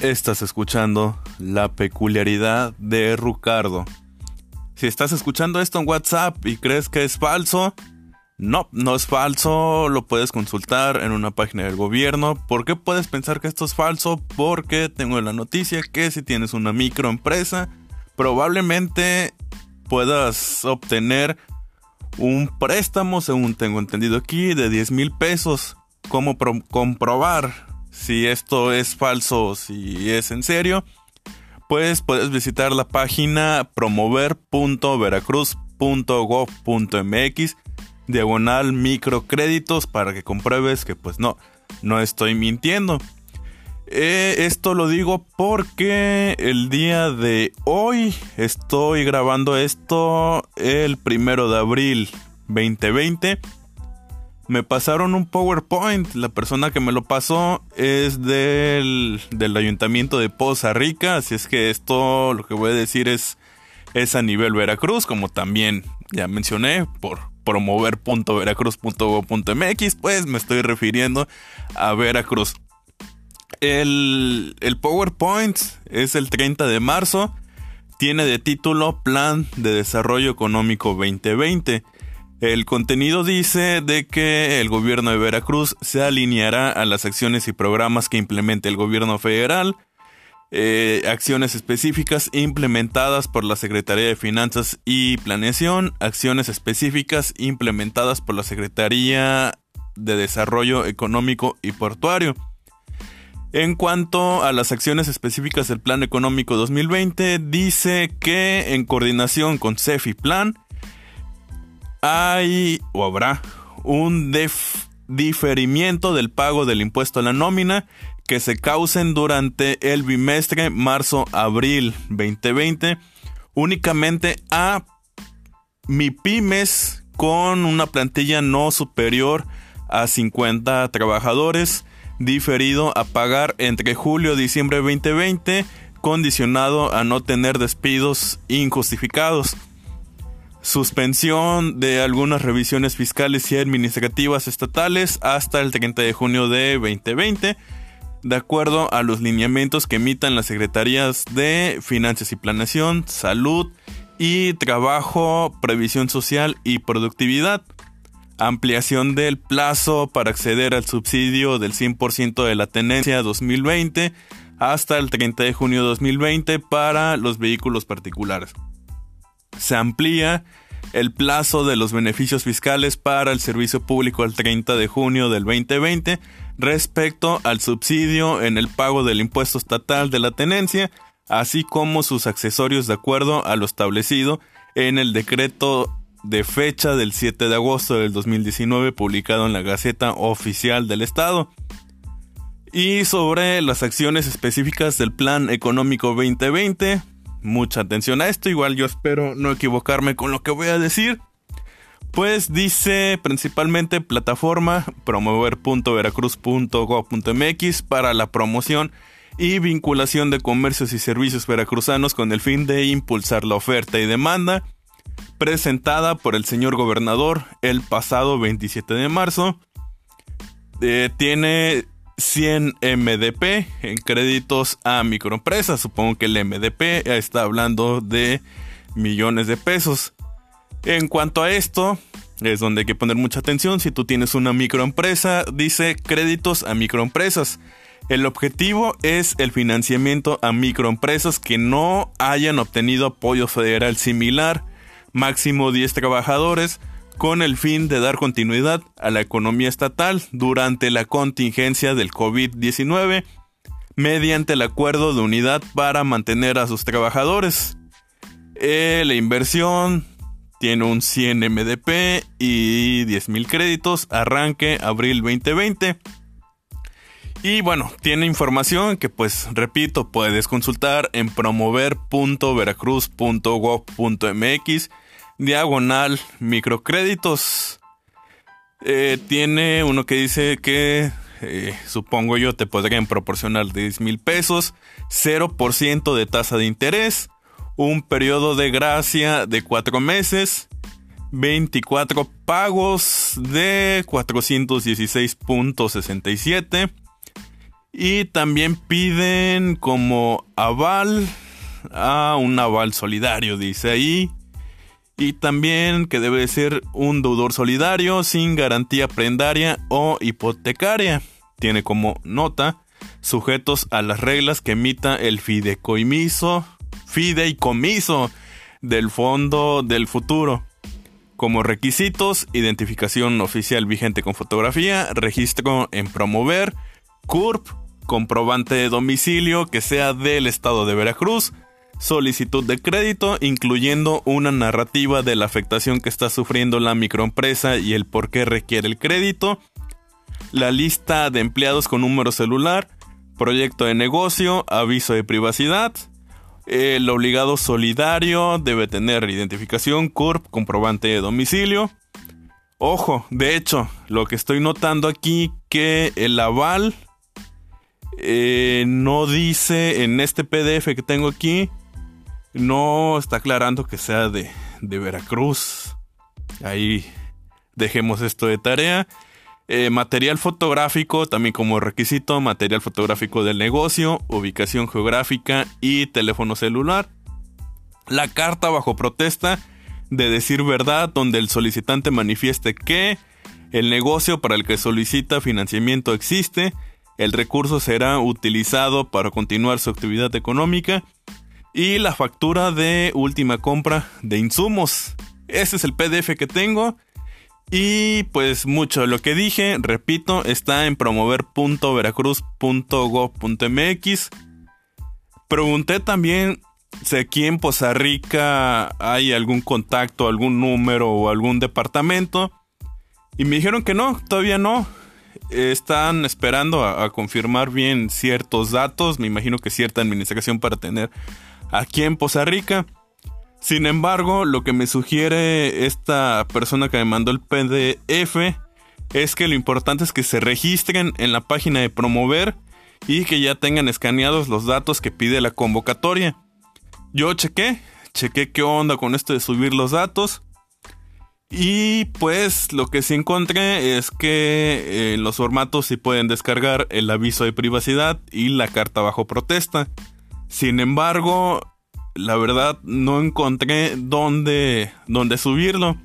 Estás escuchando la peculiaridad de Ricardo. Si estás escuchando esto en WhatsApp y crees que es falso, no, no es falso, lo puedes consultar en una página del gobierno. ¿Por qué puedes pensar que esto es falso? Porque tengo la noticia que si tienes una microempresa, probablemente puedas obtener un préstamo, según tengo entendido aquí, de 10 mil pesos. ¿Cómo comprobar si esto es falso o si es en serio? Pues puedes visitar la página promover.veracruz.gov.mx diagonal microcréditos para que compruebes que pues no, no estoy mintiendo. Eh, esto lo digo porque el día de hoy estoy grabando esto el primero de abril 2020. Me pasaron un PowerPoint. La persona que me lo pasó es del, del ayuntamiento de Poza Rica. Así es que esto lo que voy a decir es, es a nivel Veracruz, como también ya mencioné por promover.veracruz.gov.mx. Pues me estoy refiriendo a Veracruz. El, PowerPoint es el 30 de marzo. Tiene de título Plan de Desarrollo Económico 2020. El contenido dice de que el gobierno de Veracruz se alineará a las acciones y programas que implemente el gobierno federal, eh, acciones específicas implementadas por la Secretaría de Finanzas y Planeación, acciones específicas implementadas por la Secretaría de Desarrollo Económico y Portuario. En cuanto a las acciones específicas del Plan Económico 2020, dice que en coordinación con CEFI Plan hay o habrá un diferimiento del pago del impuesto a la nómina que se causen durante el bimestre marzo-abril 2020 únicamente a MIPIMES con una plantilla no superior a 50 trabajadores diferido a pagar entre julio y diciembre 2020, condicionado a no tener despidos injustificados. Suspensión de algunas revisiones fiscales y administrativas estatales hasta el 30 de junio de 2020, de acuerdo a los lineamientos que emitan las Secretarías de Finanzas y Planeación, Salud y Trabajo, Previsión Social y Productividad ampliación del plazo para acceder al subsidio del 100% de la tenencia 2020 hasta el 30 de junio de 2020 para los vehículos particulares. Se amplía el plazo de los beneficios fiscales para el servicio público al 30 de junio del 2020 respecto al subsidio en el pago del impuesto estatal de la tenencia, así como sus accesorios de acuerdo a lo establecido en el decreto de fecha del 7 de agosto del 2019 publicado en la Gaceta Oficial del Estado. Y sobre las acciones específicas del Plan Económico 2020, mucha atención a esto, igual yo espero no equivocarme con lo que voy a decir. Pues dice principalmente plataforma promover.veracruz.gov.mx para la promoción y vinculación de comercios y servicios veracruzanos con el fin de impulsar la oferta y demanda presentada por el señor gobernador el pasado 27 de marzo. Eh, tiene 100 MDP en créditos a microempresas. Supongo que el MDP está hablando de millones de pesos. En cuanto a esto, es donde hay que poner mucha atención. Si tú tienes una microempresa, dice créditos a microempresas. El objetivo es el financiamiento a microempresas que no hayan obtenido apoyo federal similar máximo 10 trabajadores, con el fin de dar continuidad a la economía estatal durante la contingencia del COVID-19, mediante el acuerdo de unidad para mantener a sus trabajadores. Eh, la inversión tiene un 100 MDP y 10.000 créditos, arranque abril 2020. Y bueno, tiene información que pues repito, puedes consultar en promover.veracruz.gov.mx diagonal microcréditos. Eh, tiene uno que dice que eh, supongo yo te podrían proporcionar 10 mil pesos, 0% de tasa de interés, un periodo de gracia de 4 meses, 24 pagos de 416.67 Y también piden como aval a un aval solidario, dice ahí. Y también que debe ser un deudor solidario sin garantía prendaria o hipotecaria. Tiene como nota sujetos a las reglas que emita el fideicomiso, fideicomiso del Fondo del Futuro. Como requisitos, identificación oficial vigente con fotografía, registro en promover, CURP, comprobante de domicilio que sea del estado de Veracruz, solicitud de crédito, incluyendo una narrativa de la afectación que está sufriendo la microempresa y el por qué requiere el crédito, la lista de empleados con número celular, proyecto de negocio, aviso de privacidad. El obligado solidario debe tener identificación, CURP, comprobante de domicilio. Ojo, de hecho, lo que estoy notando aquí que el aval eh, no dice en este PDF que tengo aquí no está aclarando que sea de, Veracruz. Ahí dejemos esto de tarea. Eh, material fotográfico, también como requisito, material fotográfico del negocio, ubicación geográfica y teléfono celular. La carta bajo protesta de decir verdad, donde el solicitante manifieste que el negocio para el que solicita financiamiento existe, el recurso será utilizado para continuar su actividad económica y la factura de última compra de insumos. Ese es el PDF que tengo. Y pues mucho de lo que dije, repito, está en promover.veracruz.gov.mx. Pregunté también si aquí en Poza Rica hay algún contacto, algún número o algún departamento. Y me dijeron que no, todavía no. Están esperando a, a confirmar bien ciertos datos. Me imagino que cierta administración para tener aquí en Poza Rica. Sin embargo, lo que me sugiere esta persona que me mandó el PDF es que lo importante es que se registren en la página de promover y que ya tengan escaneados los datos que pide la convocatoria. Yo chequé, chequé qué onda con esto de subir los datos. Y pues lo que sí encontré es que en los formatos sí pueden descargar el aviso de privacidad y la carta bajo protesta. Sin embargo, la verdad no encontré dónde, dónde subirlo.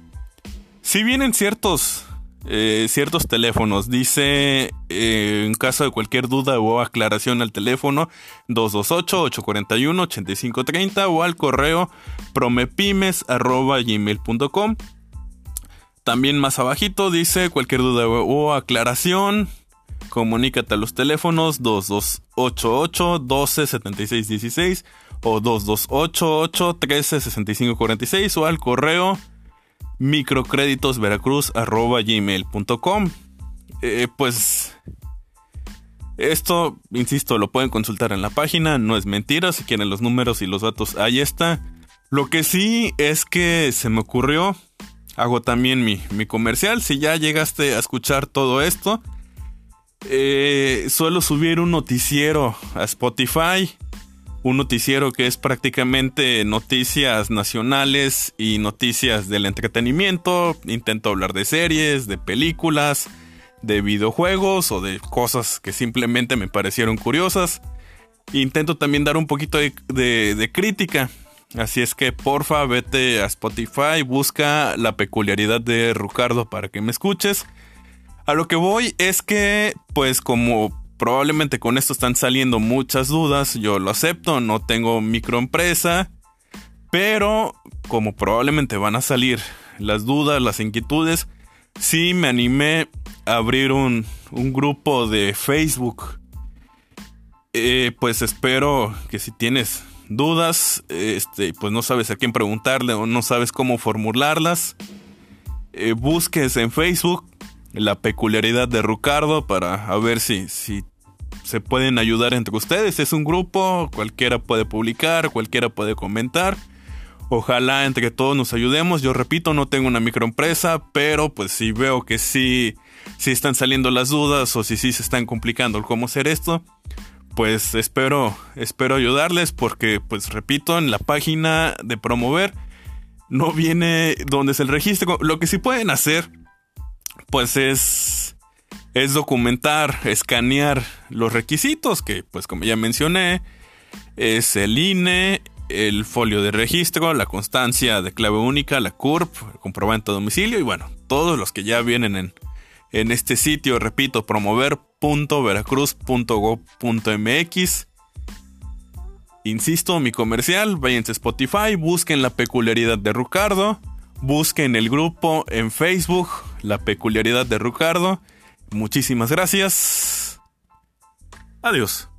Si vienen ciertos, eh, ciertos teléfonos, dice eh, en caso de cualquier duda o aclaración al teléfono 228-841-8530 o al correo promepimes.gmail.com. También más abajito dice cualquier duda o aclaración Comunícate a los teléfonos 2288 12 76 16 o 2288 13 65 46 o al correo microcréditosveracruz.gmail.com eh, Pues esto, insisto, lo pueden consultar en la página, no es mentira, si quieren los números y los datos, ahí está. Lo que sí es que se me ocurrió, hago también mi, mi comercial, si ya llegaste a escuchar todo esto, eh, suelo subir un noticiero a Spotify. Un noticiero que es prácticamente noticias nacionales y noticias del entretenimiento. Intento hablar de series, de películas, de videojuegos o de cosas que simplemente me parecieron curiosas. Intento también dar un poquito de, de crítica. Así es que porfa, vete a Spotify, busca la peculiaridad de Ricardo para que me escuches. A lo que voy es que, pues como probablemente con esto están saliendo muchas dudas, yo lo acepto, no tengo microempresa, pero como probablemente van a salir las dudas, las inquietudes, sí me animé a abrir un, grupo de Facebook. Eh, pues espero que si tienes dudas, este, pues no sabes a quién preguntarle o no sabes cómo formularlas, eh, busques en Facebook la peculiaridad de Ricardo para a ver si, si se pueden ayudar entre ustedes. Es un grupo, cualquiera puede publicar, cualquiera puede comentar. Ojalá entre todos nos ayudemos. Yo repito, no tengo una microempresa, pero pues si veo que sí, están saliendo las dudas o si sí se están complicando cómo hacer esto, pues espero, espero ayudarles porque pues repito, en la página de promover no viene donde es el registro. Lo que sí pueden hacer pues es es documentar, escanear los requisitos que, pues como ya mencioné, es el INE, el folio de registro, la constancia de clave única, la CURP, el comprobante de domicilio y bueno, todos los que ya vienen en, en este sitio, repito, promover.veracruz.gov.mx. Insisto, mi comercial, váyanse a Spotify, busquen la peculiaridad de Ricardo, busquen el grupo en Facebook, la peculiaridad de Ricardo. Muchísimas gracias. Adiós.